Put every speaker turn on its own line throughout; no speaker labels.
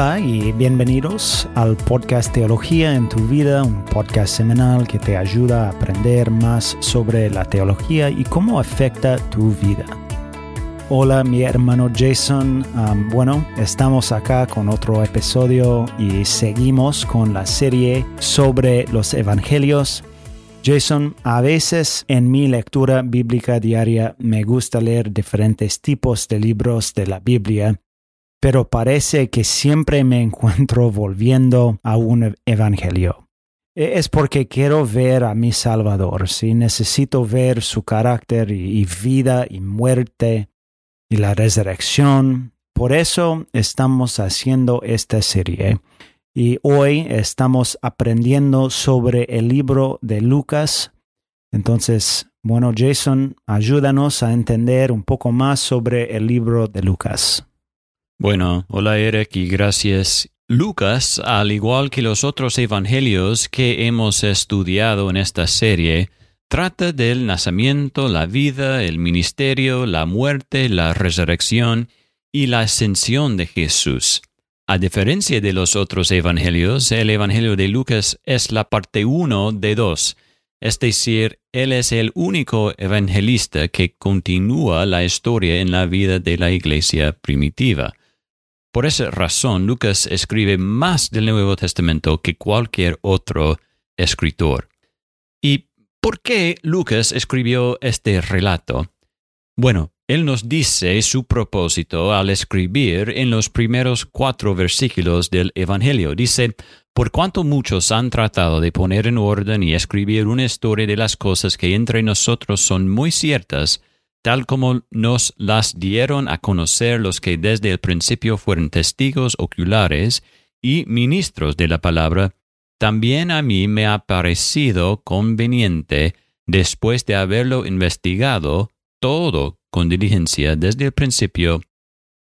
Hola y bienvenidos al podcast Teología en tu vida, un podcast semanal que te ayuda a aprender más sobre la teología y cómo afecta tu vida. Hola mi hermano Jason, bueno, estamos acá con otro episodio y seguimos con la serie sobre los evangelios. Jason, a veces en mi lectura bíblica diaria me gusta leer diferentes tipos de libros de la Biblia pero parece que siempre me encuentro volviendo a un evangelio. E, es porque quiero ver a mi Salvador, si necesito ver su carácter y, vida y muerte y la resurrección. Por eso estamos haciendo esta serie. Y hoy estamos aprendiendo sobre el libro de Lucas. Entonces, bueno, Jason, ayúdanos a entender un poco más sobre el libro de Lucas.
Bueno, hola Eric y gracias. Lucas, al igual que los otros evangelios que hemos estudiado en esta serie, trata del nacimiento, la vida, el ministerio, la muerte, la resurrección y la ascensión de Jesús. A diferencia de los otros evangelios, el evangelio de Lucas es la parte uno de dos, es decir, él es el único evangelista que continúa la historia en la vida de la iglesia primitiva. Por esa razón, Lucas escribe más del Nuevo Testamento que cualquier otro escritor. ¿Y por qué Lucas escribió este relato? Bueno, él nos dice su propósito al escribir en los primeros cuatro versículos del Evangelio. Dice, por cuanto muchos han tratado de poner en orden y escribir una historia de las cosas que entre nosotros son muy ciertas, tal como nos las dieron a conocer los que desde el principio fueron testigos oculares y ministros de la palabra, también a mí me ha parecido conveniente, después de haberlo investigado todo con diligencia desde el principio,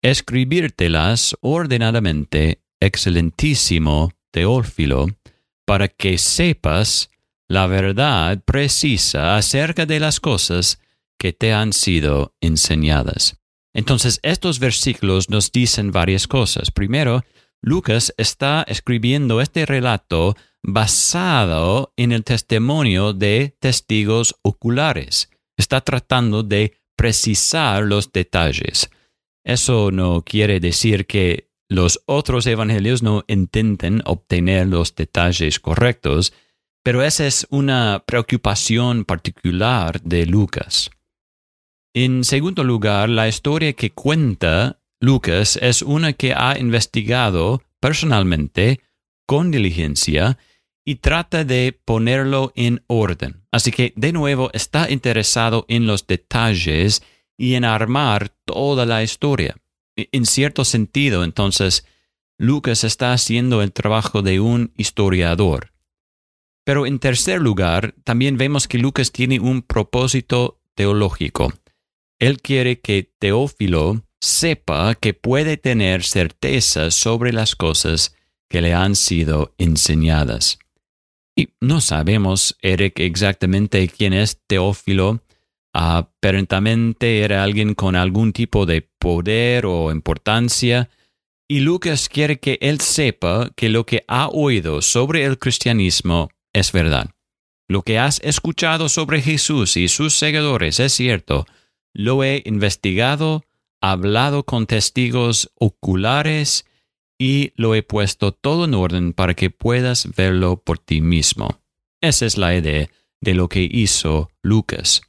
escribírtelas ordenadamente, excelentísimo Teófilo, para que sepas la verdad precisa acerca de las cosas que te han sido enseñadas. Entonces, estos versículos nos dicen varias cosas. Primero, Lucas está escribiendo este relato basado en el testimonio de testigos oculares. Está tratando de precisar los detalles. Eso no quiere decir que los otros evangelios no intenten obtener los detalles correctos, pero esa es una preocupación particular de Lucas. En segundo lugar, la historia que cuenta Lucas es una que ha investigado personalmente, con diligencia, y trata de ponerlo en orden. Así que, de nuevo, está interesado en los detalles y en armar toda la historia. E, en cierto sentido, entonces, Lucas está haciendo el trabajo de un historiador. Pero en tercer lugar, también vemos que Lucas tiene un propósito teológico. Él quiere que Teófilo sepa que puede tener certeza sobre las cosas que le han sido enseñadas. Y no sabemos, Eric, exactamente quién es Teófilo. Aparentemente era alguien con algún tipo de poder o importancia, y Lucas quiere que él sepa que lo que ha oído sobre el cristianismo es verdad. Lo que has escuchado sobre Jesús y sus seguidores es cierto, lo he investigado, hablado con testigos oculares y lo he puesto todo en orden para que puedas verlo por ti mismo. Esa es la idea de lo que hizo Lucas.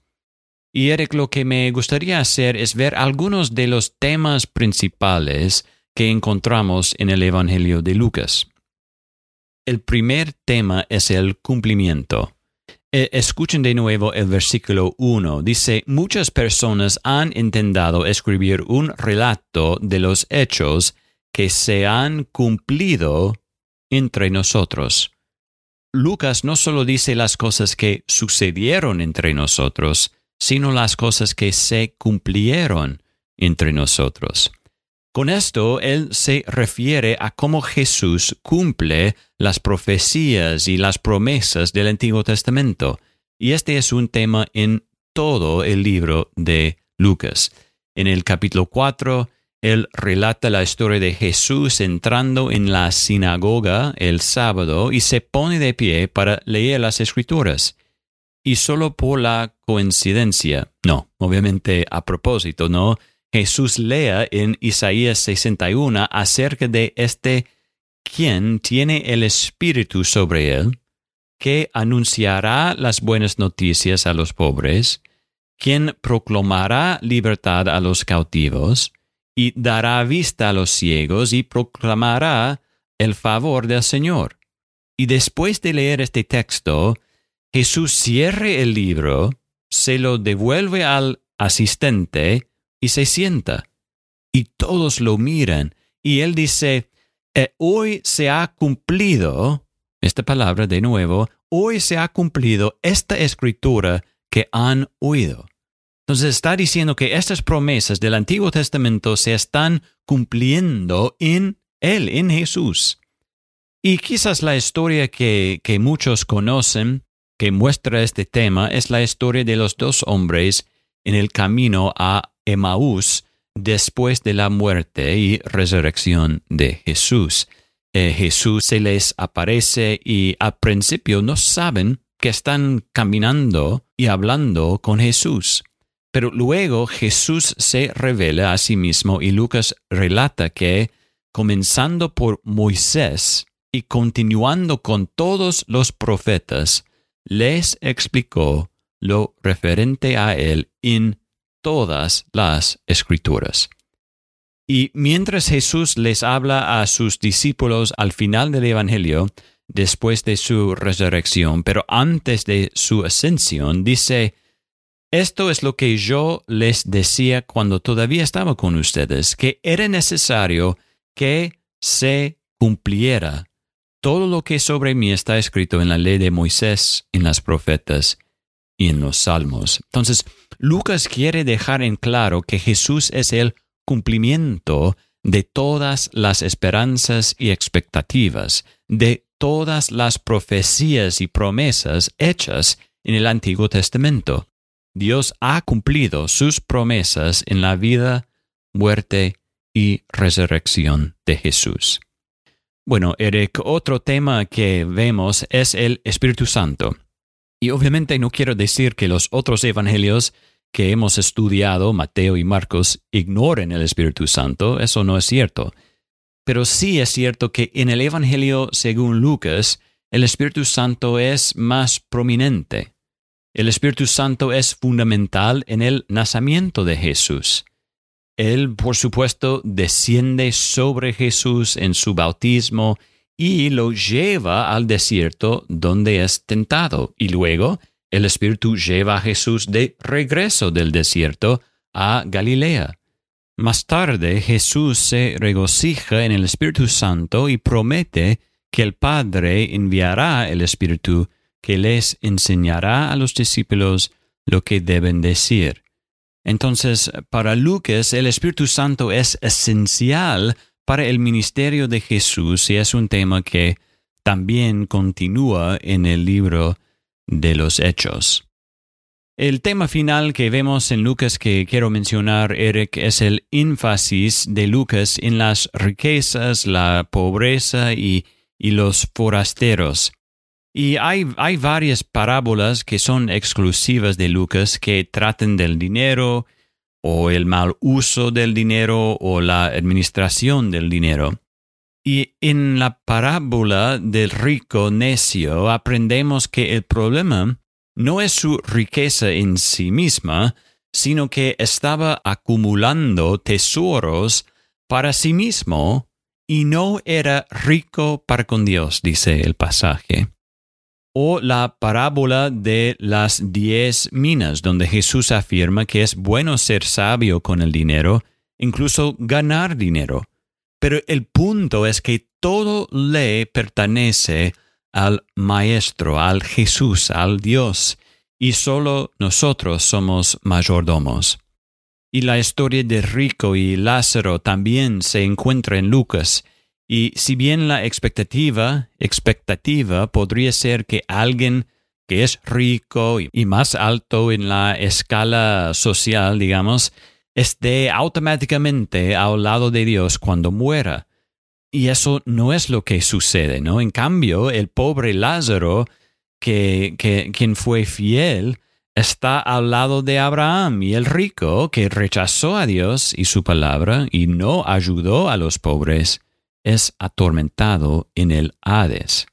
Y Eric, lo que me gustaría hacer es ver algunos de los temas principales que encontramos en el Evangelio de Lucas. El primer tema es el cumplimiento. Eh, escuchen de nuevo el versículo 1. Dice, muchas personas han intentado escribir un relato de los hechos que se han cumplido entre nosotros. Lucas no solo dice las cosas que sucedieron entre nosotros, sino las cosas que se cumplieron entre nosotros. Con esto, él se refiere a cómo Jesús cumple las profecías y las promesas del Antiguo Testamento. Y este es un tema en todo el libro de Lucas. En el capítulo 4, él relata la historia de Jesús entrando en la sinagoga el sábado y se pone de pie para leer las escrituras. Y solo por la coincidencia, no, obviamente a propósito, no, Jesús lea en Isaías 61 acerca de este quien tiene el Espíritu sobre él, que anunciará las buenas noticias a los pobres, quien proclamará libertad a los cautivos, y dará vista a los ciegos y proclamará el favor del Señor. Y después de leer este texto, Jesús cierre el libro, se lo devuelve al asistente y se sienta. Y todos lo miran. Y él dice, eh, hoy se ha cumplido, esta palabra de nuevo, hoy se ha cumplido esta escritura que han oído. Entonces está diciendo que estas promesas del Antiguo Testamento se están cumpliendo en Él, en Jesús. Y quizás la historia que, que muchos conocen, que muestra este tema, es la historia de los dos hombres en el camino a Emaús después de la muerte y resurrección de Jesús. Eh, Jesús se les aparece y al principio no saben que están caminando y hablando con Jesús. Pero luego Jesús se revela a sí mismo y Lucas relata que, comenzando por Moisés y continuando con todos los profetas, les explicó lo referente a él en todas las escrituras. Y mientras Jesús les habla a sus discípulos al final del Evangelio, después de su resurrección, pero antes de su ascensión, dice, esto es lo que yo les decía cuando todavía estaba con ustedes, que era necesario que se cumpliera todo lo que sobre mí está escrito en la ley de Moisés, en las profetas y en los salmos. Entonces, Lucas quiere dejar en claro que Jesús es el cumplimiento de todas las esperanzas y expectativas, de todas las profecías y promesas hechas en el Antiguo Testamento. Dios ha cumplido sus promesas en la vida, muerte y resurrección de Jesús. Bueno, Eric, otro tema que vemos es el Espíritu Santo. Y obviamente no quiero decir que los otros evangelios que hemos estudiado, Mateo y Marcos, ignoren el Espíritu Santo, eso no es cierto. Pero sí es cierto que en el Evangelio según Lucas, el Espíritu Santo es más prominente. El Espíritu Santo es fundamental en el nacimiento de Jesús. Él, por supuesto, desciende sobre Jesús en su bautismo y lo lleva al desierto donde es tentado. Y luego el Espíritu lleva a Jesús de regreso del desierto a Galilea. Más tarde Jesús se regocija en el Espíritu Santo y promete que el Padre enviará el Espíritu que les enseñará a los discípulos lo que deben decir. Entonces, para Lucas, el Espíritu Santo es esencial para el ministerio de Jesús y es un tema que también continúa en el libro de los Hechos. El tema final que vemos en Lucas que quiero mencionar, Eric, es el énfasis de Lucas en las riquezas, la pobreza y, los forasteros. Y hay, hay varias parábolas que son exclusivas de Lucas que tratan del dinero, o el mal uso del dinero o la administración del dinero. Y en la parábola del rico necio aprendemos que el problema no es su riqueza en sí misma, sino que estaba acumulando tesoros para sí mismo y no era rico para con Dios, dice el pasaje o la parábola de las diez minas, donde Jesús afirma que es bueno ser sabio con el dinero, incluso ganar dinero. Pero el punto es que todo le pertenece al Maestro, al Jesús, al Dios, y solo nosotros somos mayordomos. Y la historia de Rico y Lázaro también se encuentra en Lucas, y si bien la expectativa, expectativa podría ser que alguien que es rico y más alto en la escala social, digamos, esté automáticamente al lado de Dios cuando muera. Y eso no es lo que sucede, ¿no? En cambio, el pobre Lázaro, que, que, quien fue fiel, está al lado de Abraham y el rico, que rechazó a Dios y su palabra y no ayudó a los pobres, es atormentado en el Hades.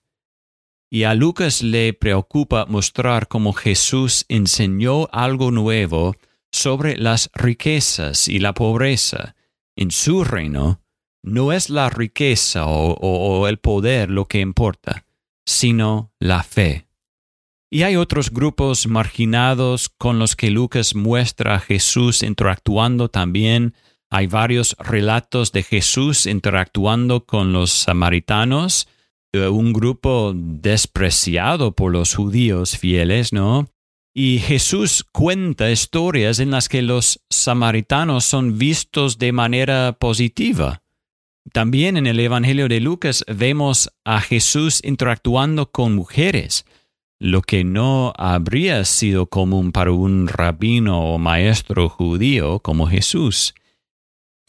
Y a Lucas le preocupa mostrar cómo Jesús enseñó algo nuevo sobre las riquezas y la pobreza. En su reino no es la riqueza o, el poder lo que importa, sino la fe. Y hay otros grupos marginados con los que Lucas muestra a Jesús interactuando también. Hay varios relatos de Jesús interactuando con los samaritanos, eh, un grupo despreciado por los judíos fieles, ¿no? Y Jesús cuenta historias en las que los samaritanos son vistos de manera positiva. También en el Evangelio de Lucas vemos a Jesús interactuando con mujeres, lo que no habría sido común para un rabino o maestro judío como Jesús.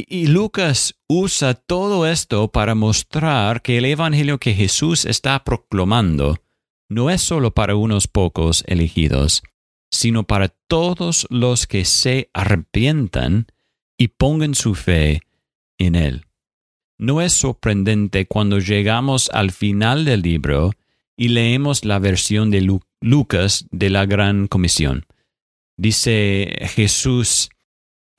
Y Lucas usa todo esto para mostrar que el Evangelio que Jesús está proclamando no es solo para unos pocos elegidos, sino para todos los que se arrepientan y pongan su fe en Él. No es sorprendente cuando llegamos al final del libro y leemos la versión de Lucas de la Gran Comisión. Dice Jesús,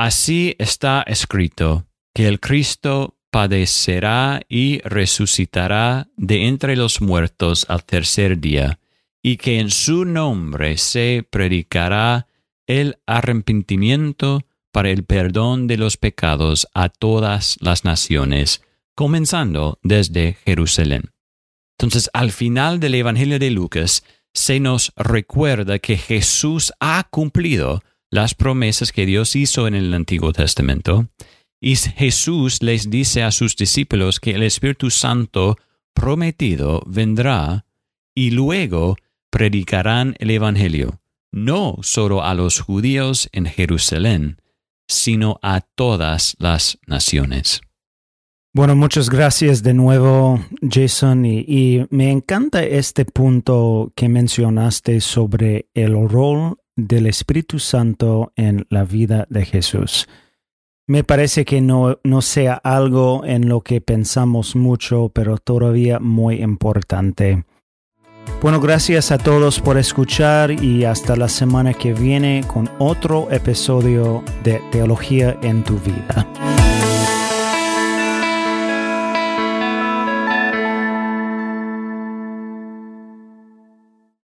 Así está escrito, que el Cristo padecerá y resucitará de entre los muertos al tercer día, y que en su nombre se predicará el arrepentimiento para el perdón de los pecados a todas las naciones, comenzando desde Jerusalén. Entonces, al final del Evangelio de Lucas, se nos recuerda que Jesús ha cumplido las promesas que Dios hizo en el Antiguo Testamento, y Jesús les dice a sus discípulos que el Espíritu Santo prometido vendrá y luego predicarán el Evangelio, no solo a los judíos en Jerusalén, sino a todas las naciones.
Bueno, muchas gracias de nuevo, Jason, y, me encanta este punto que mencionaste sobre el rol del Espíritu Santo en la vida de Jesús. Me parece que no, no sea algo en lo que pensamos mucho, pero todavía muy importante. Bueno, gracias a todos por escuchar y hasta la semana que viene con otro episodio de Teología en tu vida.